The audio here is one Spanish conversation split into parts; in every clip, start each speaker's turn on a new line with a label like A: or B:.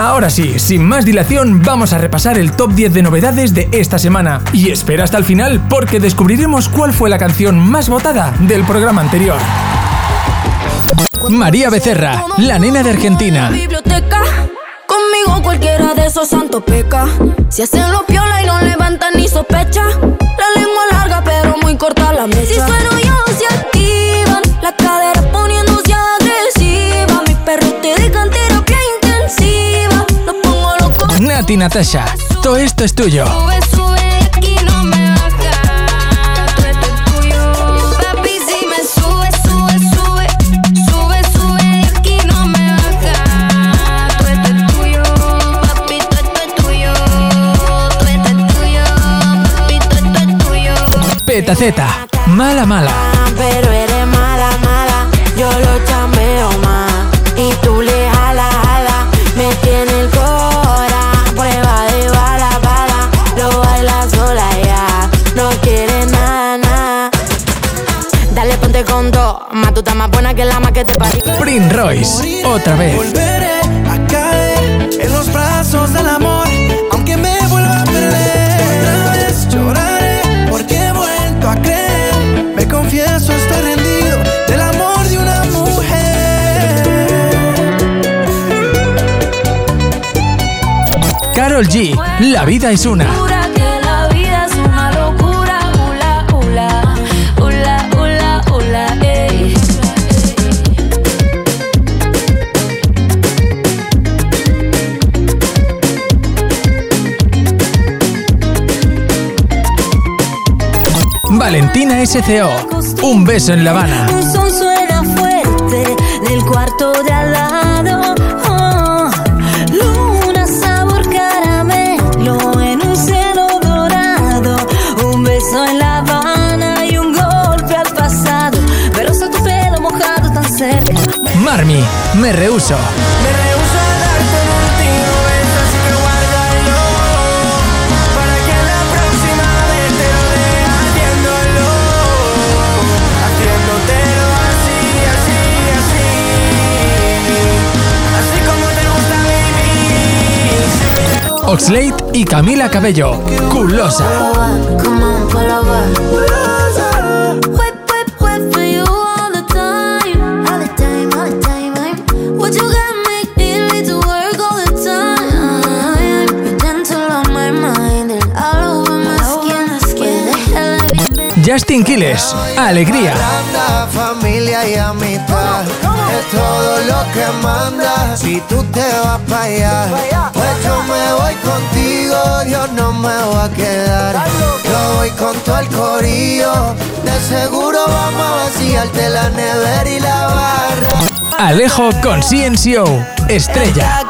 A: Ahora sí, sin más dilación, vamos a repasar el top 10 de novedades de esta semana. Y espera hasta el final porque descubriremos cuál fue la canción más votada del programa anterior. María Becerra, la nena de Argentina.
B: Conmigo cualquiera de esos santos peca. Si hacen piola y no levantan ni sospecha.
A: Natasha, todo esto es tuyo.
B: Sube, sube, aquí no
C: más tú estás más buena que la más que te parió.
A: Prince Royce, otra vez.
D: Volveré a caer en los brazos del amor, aunque me vuelva a perder. Otra vez lloraré porque he vuelto a creer. Me confieso, estoy rendido del amor de una mujer.
A: Carol G, la vida es una. Valentina SCO, un beso en La Habana.
C: Un son suena fuerte del cuarto de al lado. Oh, luna sabor caramelo en un cielo dorado. Un beso en La Habana y un golpe al pasado. Pero tu pelo mojado tan cerca.
A: Marmi, me rehuso.
D: Me
B: the
C: hell have you been?
A: Justin Quiles, alegría.
D: Familia y amistad es todo lo que manda. Si tú te vas para allá, pues yo me voy contigo. Dios no me va a quedar. Yo voy con todo el corillo. De seguro vamos a vaciarte la nevera y la barra.
A: Alejo con CNCO, estrella.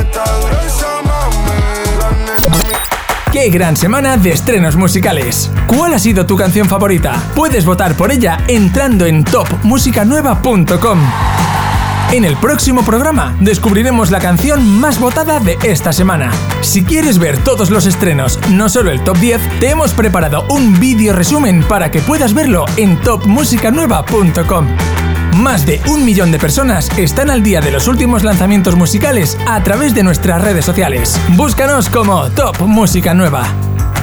E: Está dura esa mami, la nena mía.
A: ¡Qué gran semana de estrenos musicales! ¿Cuál ha sido tu canción favorita? Puedes votar por ella entrando en topmusicanueva.com. En el próximo programa descubriremos la canción más votada de esta semana. Si quieres ver todos los estrenos, no solo el top 10, te hemos preparado un vídeo resumen para que puedas verlo en topmusicanueva.com. Más de un millón de personas están al día de los últimos lanzamientos musicales a través de nuestras redes sociales. Búscanos como Top Música Nueva.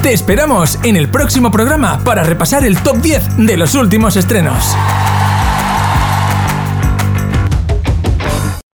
A: Te esperamos en el próximo programa para repasar el top 10 de los últimos estrenos.